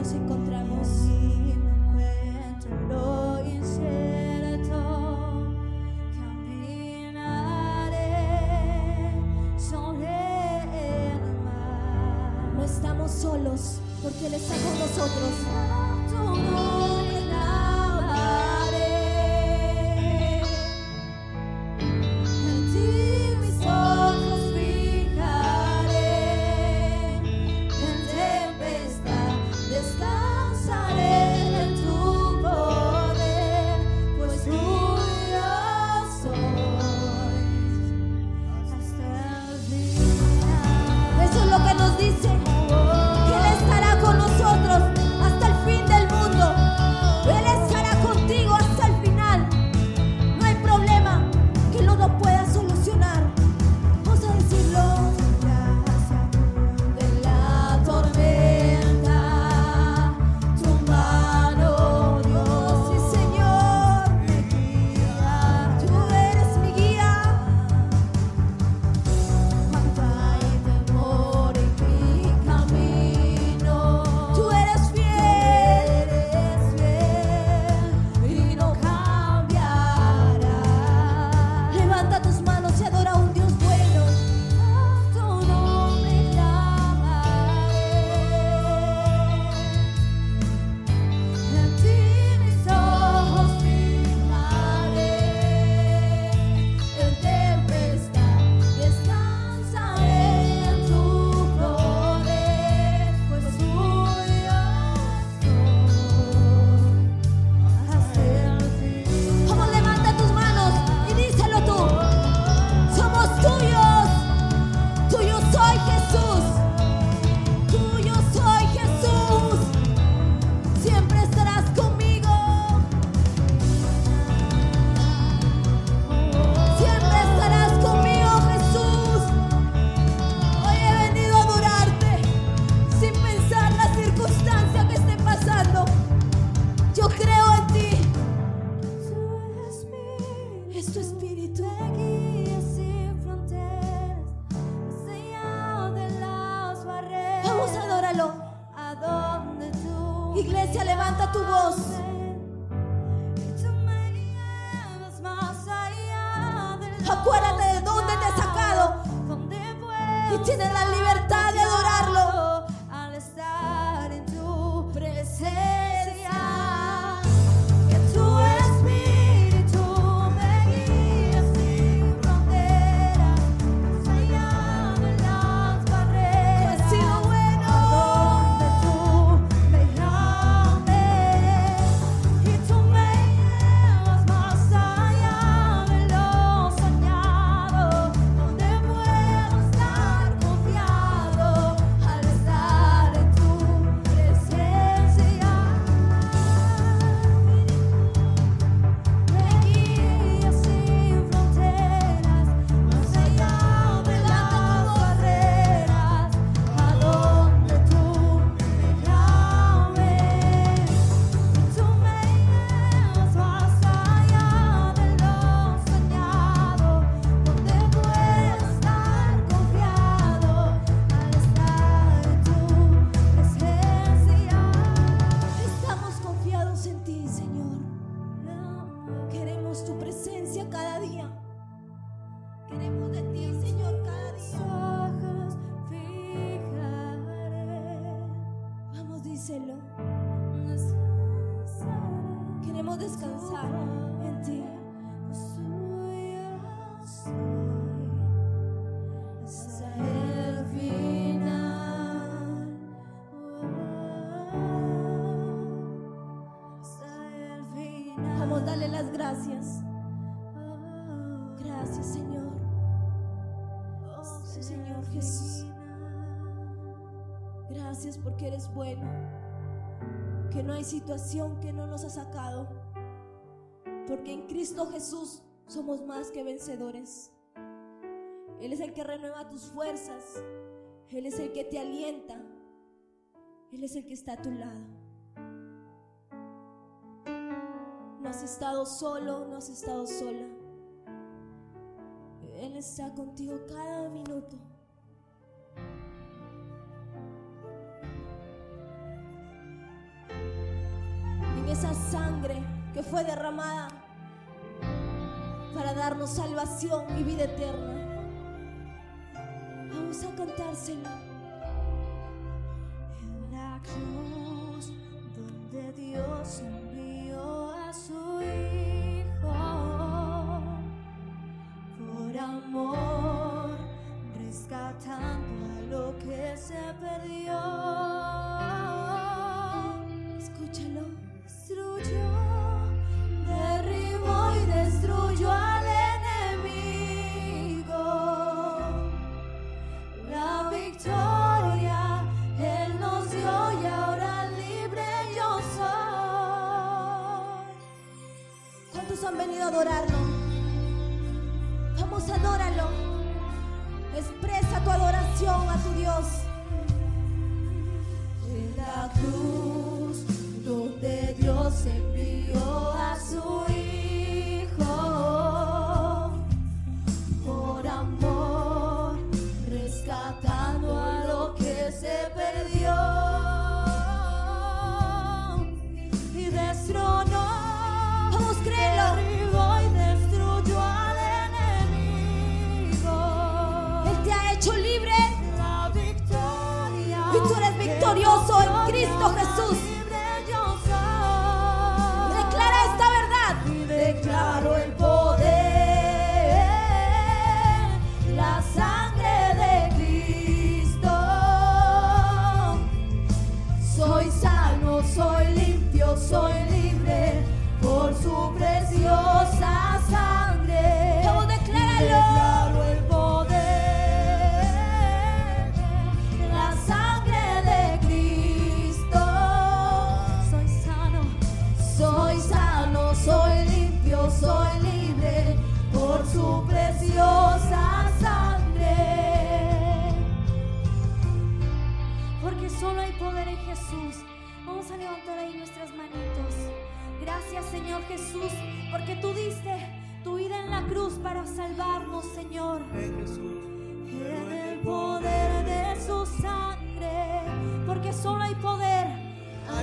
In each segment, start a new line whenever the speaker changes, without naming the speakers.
nos encontramos. Si me encuentro en lo incierto, caminaré sobre el mar. No estamos solos porque Él está con nosotros. tu voz. Queremos descansar en ti. Vamos,
dale las gracias. Gracias, Señor. Señor Jesús. Gracias porque eres bueno. Que no hay situación que no nos ha sacado. Porque en Cristo Jesús somos más que vencedores. Él es el que renueva tus fuerzas. Él es el que te alienta. Él es el que está a tu lado. No has estado solo, no has estado sola. Él está contigo cada minuto. Sangre que fue derramada para darnos salvación y vida eterna. Vamos a cantárselo.
En la cruz donde Dios envió a su
Jesús. Vamos
a levantar ahí nuestras manitos. Gracias Señor Jesús, porque tú diste tu vida en la cruz para salvarnos, Señor. En el poder de su sangre, porque solo hay poder,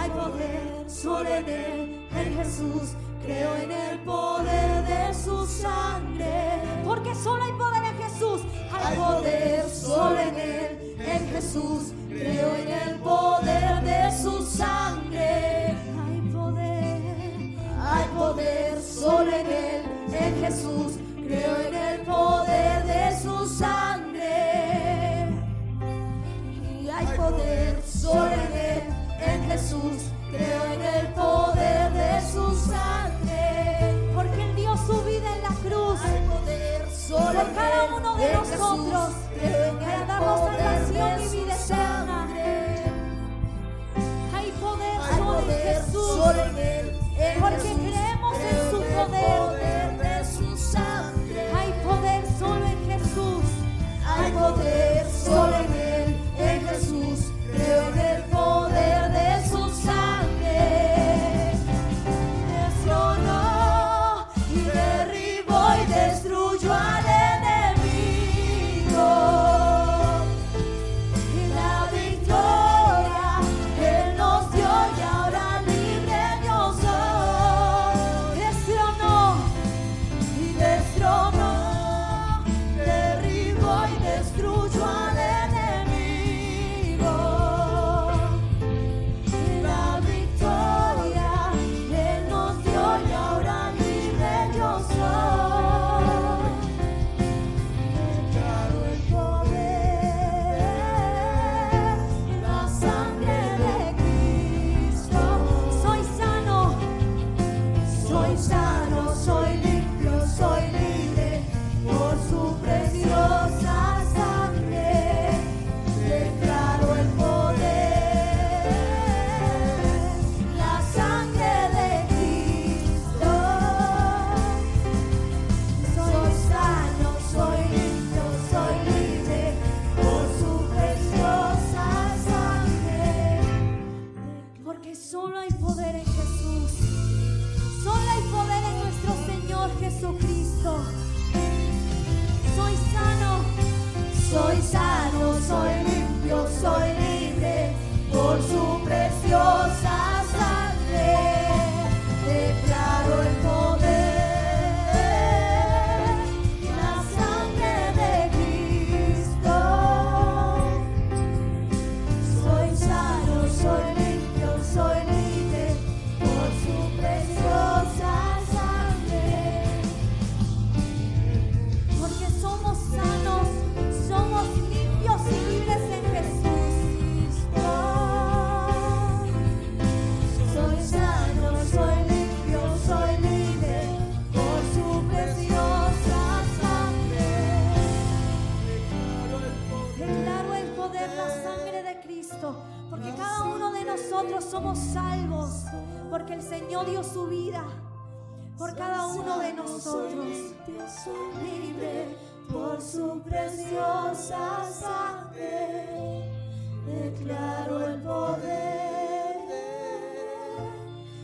hay poder solo en él, en Jesús. Creo en el poder de su sangre, porque solo hay poder en Jesús, hay poder solo en él, en Jesús. Creo en el poder de su sangre, hay poder, hay poder solo en él, en Jesús. Creo en el poder soy sano, soy nosotros
somos salvos porque el Señor dio su vida por cada uno de nosotros.
soy libre por su preciosa sangre. Declaro el poder,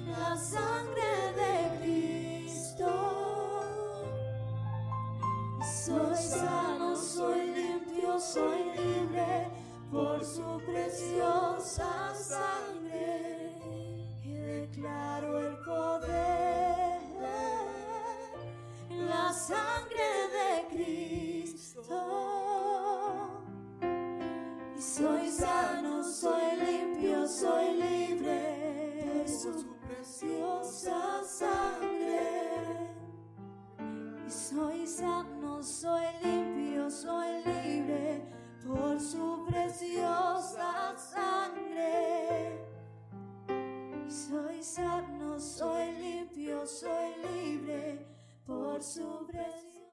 la sangre de Cristo. Soy sano, soy limpio, soy libre por su preciosa sangre. Y declaro el poder, la sangre de Cristo. Y soy sano, por su